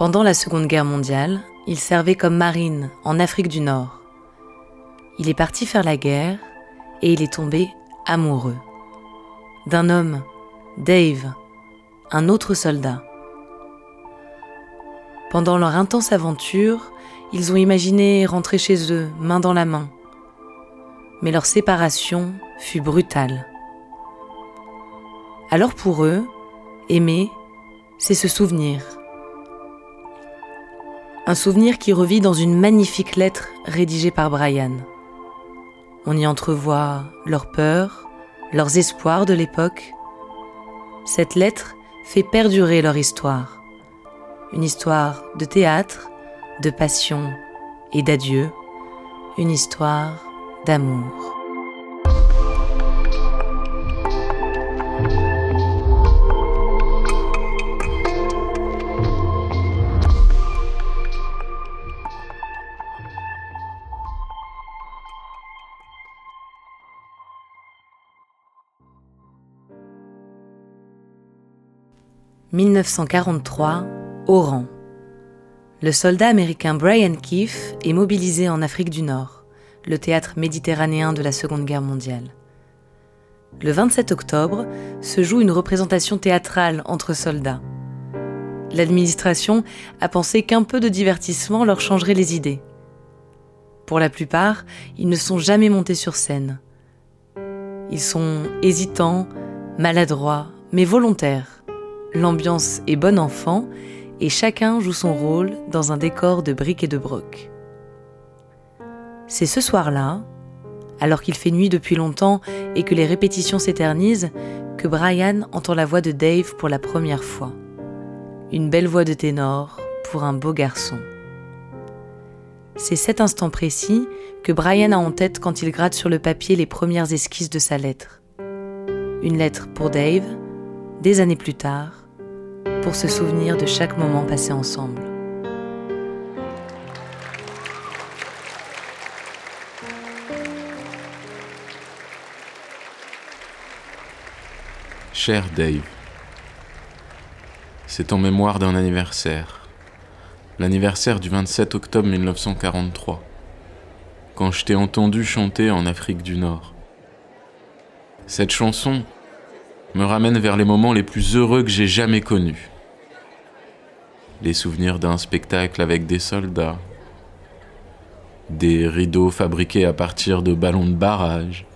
Pendant la Seconde Guerre mondiale, il servait comme marine en Afrique du Nord. Il est parti faire la guerre et il est tombé amoureux d'un homme, Dave, un autre soldat. Pendant leur intense aventure, ils ont imaginé rentrer chez eux, main dans la main. Mais leur séparation fut brutale. Alors pour eux, aimer, c'est se souvenir. Un souvenir qui revit dans une magnifique lettre rédigée par Brian. On y entrevoit leurs peurs, leurs espoirs de l'époque. Cette lettre fait perdurer leur histoire. Une histoire de théâtre, de passion et d'adieu. Une histoire d'amour. 1943, Oran. Le soldat américain Brian Keefe est mobilisé en Afrique du Nord, le théâtre méditerranéen de la Seconde Guerre mondiale. Le 27 octobre se joue une représentation théâtrale entre soldats. L'administration a pensé qu'un peu de divertissement leur changerait les idées. Pour la plupart, ils ne sont jamais montés sur scène. Ils sont hésitants, maladroits, mais volontaires l'ambiance est bon enfant et chacun joue son rôle dans un décor de briques et de broc. C'est ce soir-là, alors qu'il fait nuit depuis longtemps et que les répétitions s'éternisent, que Brian entend la voix de Dave pour la première fois. Une belle voix de ténor pour un beau garçon. C'est cet instant précis que Brian a en tête quand il gratte sur le papier les premières esquisses de sa lettre. Une lettre pour Dave, des années plus tard, pour se souvenir de chaque moment passé ensemble. Cher Dave, c'est en mémoire d'un anniversaire, l'anniversaire du 27 octobre 1943, quand je t'ai entendu chanter en Afrique du Nord. Cette chanson, me ramène vers les moments les plus heureux que j'ai jamais connus. Les souvenirs d'un spectacle avec des soldats, des rideaux fabriqués à partir de ballons de barrage,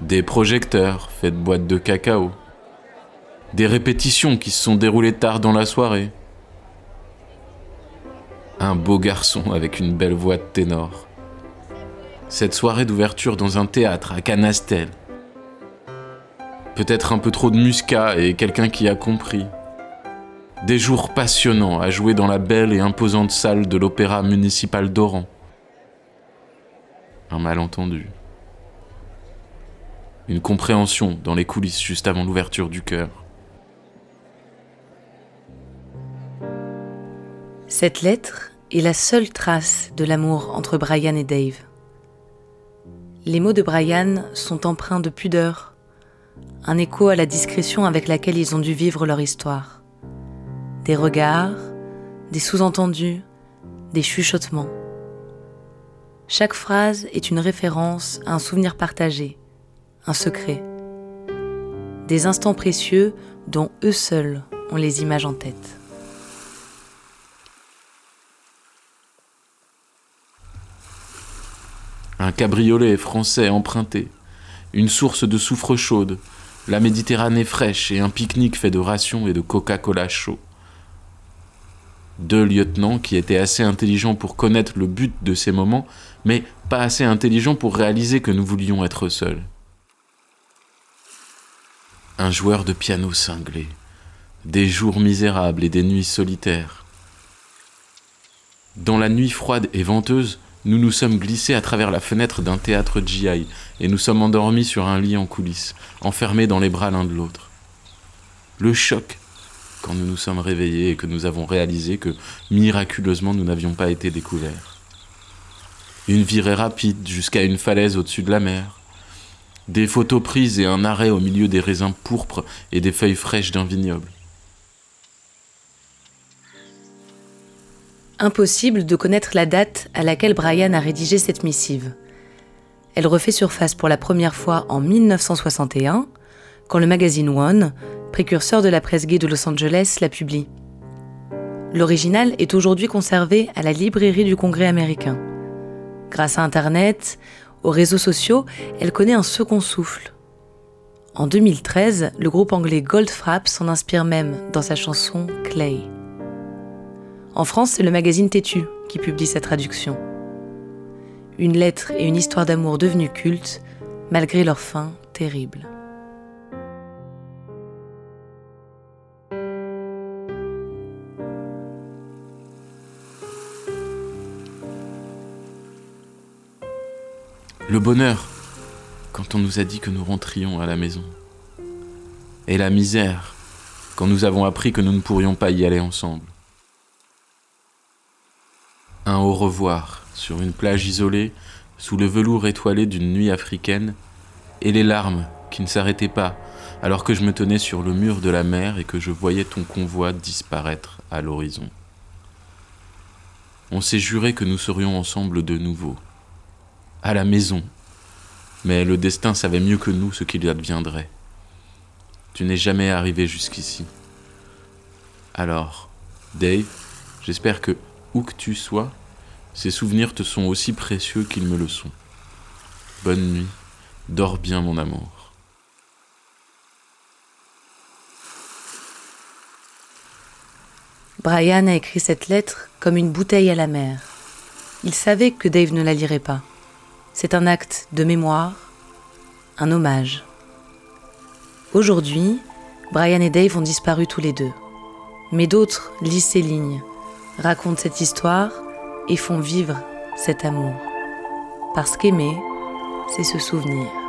des projecteurs faits de boîtes de cacao, des répétitions qui se sont déroulées tard dans la soirée, un beau garçon avec une belle voix de ténor. Cette soirée d'ouverture dans un théâtre à Canastel, peut-être un peu trop de muscat et quelqu'un qui a compris. Des jours passionnants à jouer dans la belle et imposante salle de l'Opéra municipal d'Oran. Un malentendu. Une compréhension dans les coulisses juste avant l'ouverture du cœur. Cette lettre est la seule trace de l'amour entre Brian et Dave. Les mots de Brian sont empreints de pudeur, un écho à la discrétion avec laquelle ils ont dû vivre leur histoire. Des regards, des sous-entendus, des chuchotements. Chaque phrase est une référence à un souvenir partagé, un secret. Des instants précieux dont eux seuls ont les images en tête. Un cabriolet français emprunté, une source de soufre chaude, la Méditerranée fraîche et un pique-nique fait de rations et de Coca-Cola chaud. Deux lieutenants qui étaient assez intelligents pour connaître le but de ces moments, mais pas assez intelligents pour réaliser que nous voulions être seuls. Un joueur de piano cinglé, des jours misérables et des nuits solitaires. Dans la nuit froide et venteuse, nous nous sommes glissés à travers la fenêtre d'un théâtre GI et nous sommes endormis sur un lit en coulisses, enfermés dans les bras l'un de l'autre. Le choc quand nous nous sommes réveillés et que nous avons réalisé que miraculeusement nous n'avions pas été découverts. Une virée rapide jusqu'à une falaise au-dessus de la mer. Des photos prises et un arrêt au milieu des raisins pourpres et des feuilles fraîches d'un vignoble. Impossible de connaître la date à laquelle Brian a rédigé cette missive. Elle refait surface pour la première fois en 1961, quand le magazine One précurseur de la presse gay de Los Angeles, la publie. L'original est aujourd'hui conservé à la librairie du Congrès américain. Grâce à Internet, aux réseaux sociaux, elle connaît un second souffle. En 2013, le groupe anglais Goldfrapp s'en inspire même dans sa chanson Clay. En France, c'est le magazine Têtu qui publie sa traduction. Une lettre et une histoire d'amour devenues cultes, malgré leur fin terrible. Le bonheur, quand on nous a dit que nous rentrions à la maison. Et la misère, quand nous avons appris que nous ne pourrions pas y aller ensemble. Un au revoir sur une plage isolée, sous le velours étoilé d'une nuit africaine, et les larmes qui ne s'arrêtaient pas alors que je me tenais sur le mur de la mer et que je voyais ton convoi disparaître à l'horizon. On s'est juré que nous serions ensemble de nouveau à la maison. Mais le destin savait mieux que nous ce qu'il adviendrait. Tu n'es jamais arrivé jusqu'ici. Alors, Dave, j'espère que, où que tu sois, ces souvenirs te sont aussi précieux qu'ils me le sont. Bonne nuit, dors bien mon amour. Brian a écrit cette lettre comme une bouteille à la mer. Il savait que Dave ne la lirait pas. C'est un acte de mémoire, un hommage. Aujourd'hui, Brian et Dave ont disparu tous les deux. Mais d'autres lisent ces lignes, racontent cette histoire et font vivre cet amour. Parce qu'aimer, c'est se souvenir.